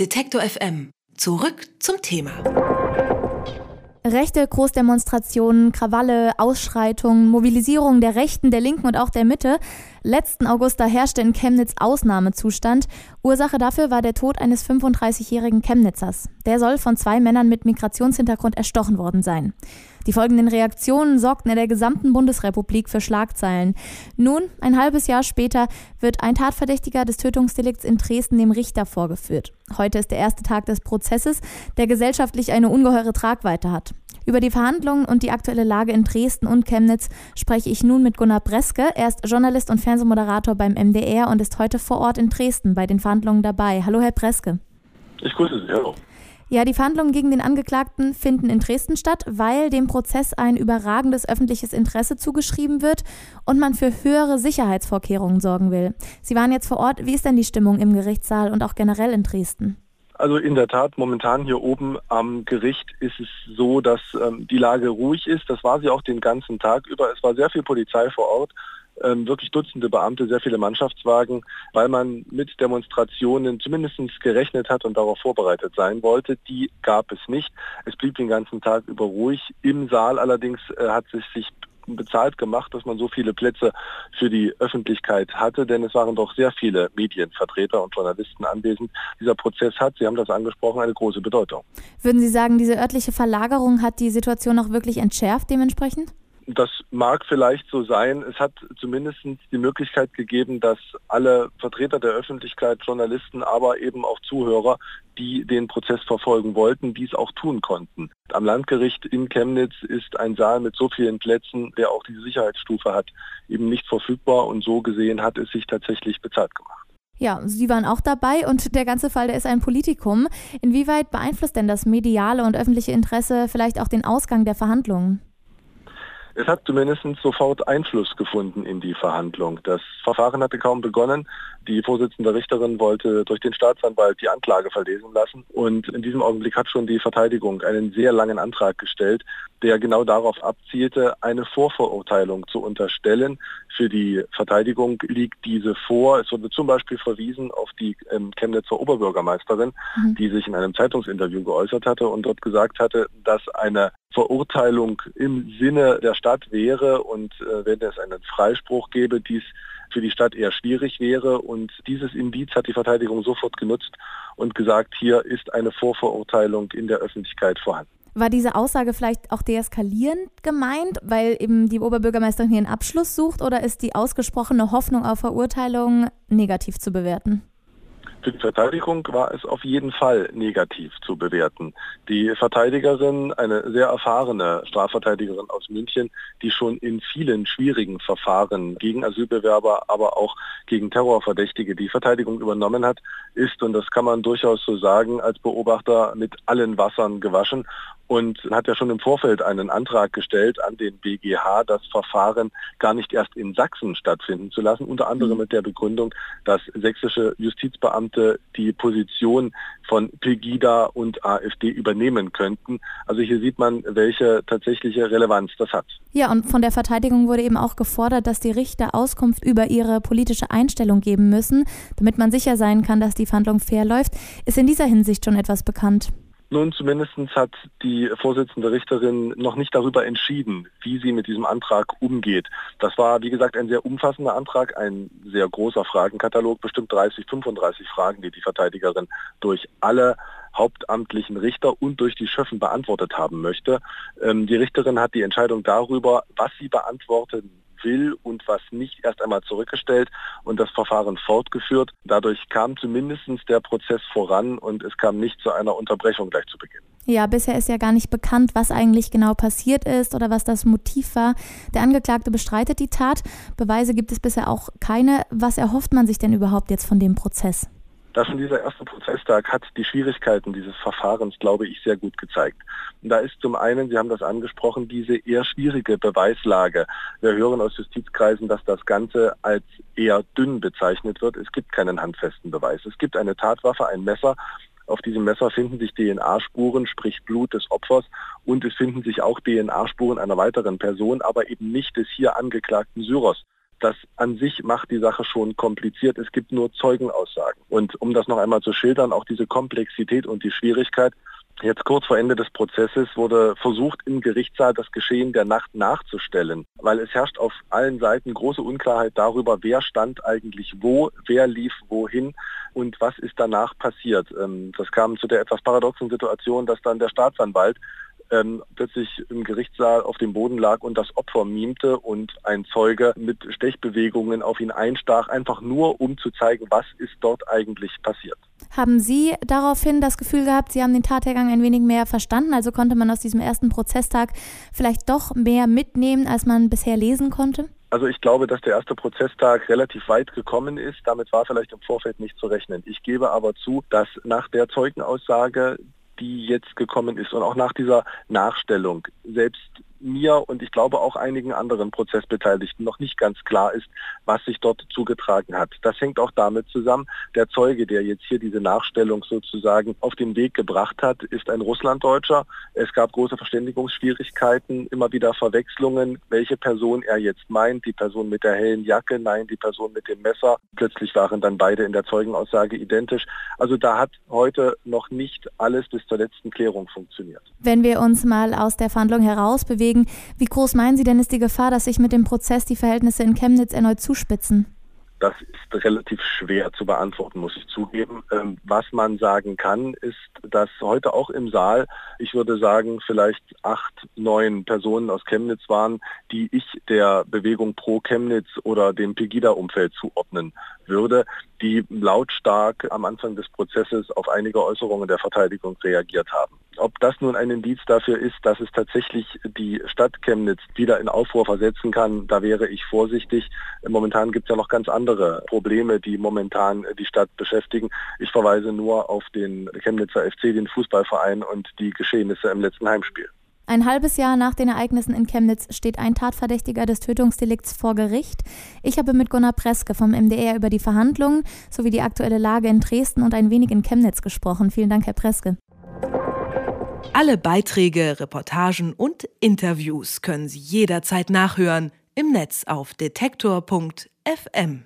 Detektor FM. Zurück zum Thema. Rechte Großdemonstrationen, Krawalle, Ausschreitungen, Mobilisierung der Rechten, der Linken und auch der Mitte. Letzten August da herrschte in Chemnitz Ausnahmezustand. Ursache dafür war der Tod eines 35-jährigen Chemnitzers. Der soll von zwei Männern mit Migrationshintergrund erstochen worden sein. Die folgenden Reaktionen sorgten in der gesamten Bundesrepublik für Schlagzeilen. Nun, ein halbes Jahr später, wird ein Tatverdächtiger des Tötungsdelikts in Dresden dem Richter vorgeführt. Heute ist der erste Tag des Prozesses, der gesellschaftlich eine ungeheure Tragweite hat. Über die Verhandlungen und die aktuelle Lage in Dresden und Chemnitz spreche ich nun mit Gunnar Breske. Er ist Journalist und Fernsehmoderator beim MDR und ist heute vor Ort in Dresden bei den Verhandlungen dabei. Hallo, Herr Breske. Ich grüße Sie. Hallo. Ja, die Verhandlungen gegen den Angeklagten finden in Dresden statt, weil dem Prozess ein überragendes öffentliches Interesse zugeschrieben wird und man für höhere Sicherheitsvorkehrungen sorgen will. Sie waren jetzt vor Ort. Wie ist denn die Stimmung im Gerichtssaal und auch generell in Dresden? Also in der Tat, momentan hier oben am Gericht ist es so, dass ähm, die Lage ruhig ist. Das war sie auch den ganzen Tag über. Es war sehr viel Polizei vor Ort, ähm, wirklich Dutzende Beamte, sehr viele Mannschaftswagen, weil man mit Demonstrationen zumindest gerechnet hat und darauf vorbereitet sein wollte. Die gab es nicht. Es blieb den ganzen Tag über ruhig. Im Saal allerdings äh, hat es sich bezahlt gemacht, dass man so viele Plätze für die Öffentlichkeit hatte, denn es waren doch sehr viele Medienvertreter und Journalisten anwesend. Dieser Prozess hat, Sie haben das angesprochen, eine große Bedeutung. Würden Sie sagen, diese örtliche Verlagerung hat die Situation auch wirklich entschärft dementsprechend? Das mag vielleicht so sein. Es hat zumindest die Möglichkeit gegeben, dass alle Vertreter der Öffentlichkeit, Journalisten, aber eben auch Zuhörer, die den Prozess verfolgen wollten, dies auch tun konnten. Am Landgericht in Chemnitz ist ein Saal mit so vielen Plätzen, der auch diese Sicherheitsstufe hat, eben nicht verfügbar und so gesehen hat es sich tatsächlich bezahlt gemacht. Ja, Sie waren auch dabei und der ganze Fall, der ist ein Politikum. Inwieweit beeinflusst denn das mediale und öffentliche Interesse vielleicht auch den Ausgang der Verhandlungen? Es hat zumindest sofort Einfluss gefunden in die Verhandlung. Das Verfahren hatte kaum begonnen. Die Vorsitzende Richterin wollte durch den Staatsanwalt die Anklage verlesen lassen. Und in diesem Augenblick hat schon die Verteidigung einen sehr langen Antrag gestellt, der genau darauf abzielte, eine Vorverurteilung zu unterstellen. Für die Verteidigung liegt diese vor. Es wurde zum Beispiel verwiesen auf die ähm, Chemnitzer Oberbürgermeisterin, mhm. die sich in einem Zeitungsinterview geäußert hatte und dort gesagt hatte, dass eine Verurteilung im Sinne der Stadt wäre und äh, wenn es einen Freispruch gäbe, dies für die Stadt eher schwierig wäre. Und dieses Indiz hat die Verteidigung sofort genutzt und gesagt, hier ist eine Vorverurteilung in der Öffentlichkeit vorhanden. War diese Aussage vielleicht auch deeskalierend gemeint, weil eben die Oberbürgermeisterin hier einen Abschluss sucht oder ist die ausgesprochene Hoffnung auf Verurteilung negativ zu bewerten? Für die Verteidigung war es auf jeden Fall negativ zu bewerten. Die Verteidigerin, eine sehr erfahrene Strafverteidigerin aus München, die schon in vielen schwierigen Verfahren gegen Asylbewerber, aber auch gegen Terrorverdächtige die Verteidigung übernommen hat, ist, und das kann man durchaus so sagen, als Beobachter mit allen Wassern gewaschen und hat ja schon im Vorfeld einen Antrag gestellt an den BGH, das Verfahren gar nicht erst in Sachsen stattfinden zu lassen, unter anderem mhm. mit der Begründung, dass sächsische Justizbeamte die Position von Pegida und AfD übernehmen könnten. Also hier sieht man, welche tatsächliche Relevanz das hat. Ja, und von der Verteidigung wurde eben auch gefordert, dass die Richter Auskunft über ihre politische Einstellung geben müssen, damit man sicher sein kann, dass die Verhandlung fair läuft. Ist in dieser Hinsicht schon etwas bekannt? Nun, zumindest hat die Vorsitzende Richterin noch nicht darüber entschieden, wie sie mit diesem Antrag umgeht. Das war, wie gesagt, ein sehr umfassender Antrag, ein sehr großer Fragenkatalog, bestimmt 30, 35 Fragen, die die Verteidigerin durch alle hauptamtlichen Richter und durch die Schöffen beantwortet haben möchte. Ähm, die Richterin hat die Entscheidung darüber, was sie beantworten will und was nicht, erst einmal zurückgestellt und das Verfahren fortgeführt. Dadurch kam zumindest der Prozess voran und es kam nicht zu einer Unterbrechung gleich zu Beginn. Ja, bisher ist ja gar nicht bekannt, was eigentlich genau passiert ist oder was das Motiv war. Der Angeklagte bestreitet die Tat. Beweise gibt es bisher auch keine. Was erhofft man sich denn überhaupt jetzt von dem Prozess? Das in dieser erste Prozesstag hat die Schwierigkeiten dieses Verfahrens, glaube ich, sehr gut gezeigt. Und da ist zum einen, Sie haben das angesprochen, diese eher schwierige Beweislage. Wir hören aus Justizkreisen, dass das Ganze als eher dünn bezeichnet wird. Es gibt keinen handfesten Beweis. Es gibt eine Tatwaffe, ein Messer, auf diesem Messer finden sich DNA-Spuren, sprich Blut des Opfers, und es finden sich auch DNA-Spuren einer weiteren Person, aber eben nicht des hier angeklagten Syros. Das an sich macht die Sache schon kompliziert. Es gibt nur Zeugenaussagen. Und um das noch einmal zu schildern, auch diese Komplexität und die Schwierigkeit, Jetzt kurz vor Ende des Prozesses wurde versucht, im Gerichtssaal das Geschehen der Nacht nachzustellen, weil es herrscht auf allen Seiten große Unklarheit darüber, wer stand eigentlich wo, wer lief wohin und was ist danach passiert. Ähm, das kam zu der etwas paradoxen Situation, dass dann der Staatsanwalt ähm, plötzlich im Gerichtssaal auf dem Boden lag und das Opfer mimte und ein Zeuge mit Stechbewegungen auf ihn einstach, einfach nur um zu zeigen, was ist dort eigentlich passiert. Haben Sie daraufhin das Gefühl gehabt, Sie haben den Tathergang ein wenig mehr verstanden? Also konnte man aus diesem ersten Prozesstag vielleicht doch mehr mitnehmen, als man bisher lesen konnte? Also ich glaube, dass der erste Prozesstag relativ weit gekommen ist. Damit war vielleicht im Vorfeld nicht zu rechnen. Ich gebe aber zu, dass nach der Zeugenaussage die jetzt gekommen ist und auch nach dieser Nachstellung. Selbst mir und ich glaube auch einigen anderen Prozessbeteiligten noch nicht ganz klar ist, was sich dort zugetragen hat. Das hängt auch damit zusammen, der Zeuge, der jetzt hier diese Nachstellung sozusagen auf den Weg gebracht hat, ist ein Russlanddeutscher. Es gab große Verständigungsschwierigkeiten, immer wieder Verwechslungen, welche Person er jetzt meint, die Person mit der hellen Jacke, nein, die Person mit dem Messer. Plötzlich waren dann beide in der Zeugenaussage identisch. Also da hat heute noch nicht alles bis zur letzten Klärung funktioniert. Wenn wir uns mal aus der Verhandlung heraus bewegen, deswegen, wie groß meinen Sie denn ist die Gefahr, dass sich mit dem Prozess die Verhältnisse in Chemnitz erneut zuspitzen? Das ist relativ schwer zu beantworten, muss ich zugeben. Ähm, was man sagen kann, ist, dass heute auch im Saal, ich würde sagen, vielleicht acht, neun Personen aus Chemnitz waren, die ich der Bewegung pro Chemnitz oder dem Pegida-Umfeld zuordnen würde, die lautstark am Anfang des Prozesses auf einige Äußerungen der Verteidigung reagiert haben. Ob das nun ein Indiz dafür ist, dass es tatsächlich die Stadt Chemnitz wieder in Aufruhr versetzen kann, da wäre ich vorsichtig. Momentan gibt es ja noch ganz andere Probleme, die momentan die Stadt beschäftigen. Ich verweise nur auf den Chemnitzer FC, den Fußballverein und die Geschehnisse im letzten Heimspiel. Ein halbes Jahr nach den Ereignissen in Chemnitz steht ein Tatverdächtiger des Tötungsdelikts vor Gericht. Ich habe mit Gunnar Preske vom MDR über die Verhandlungen sowie die aktuelle Lage in Dresden und ein wenig in Chemnitz gesprochen. Vielen Dank, Herr Preske. Alle Beiträge, Reportagen und Interviews können Sie jederzeit nachhören im Netz auf detektor.fm.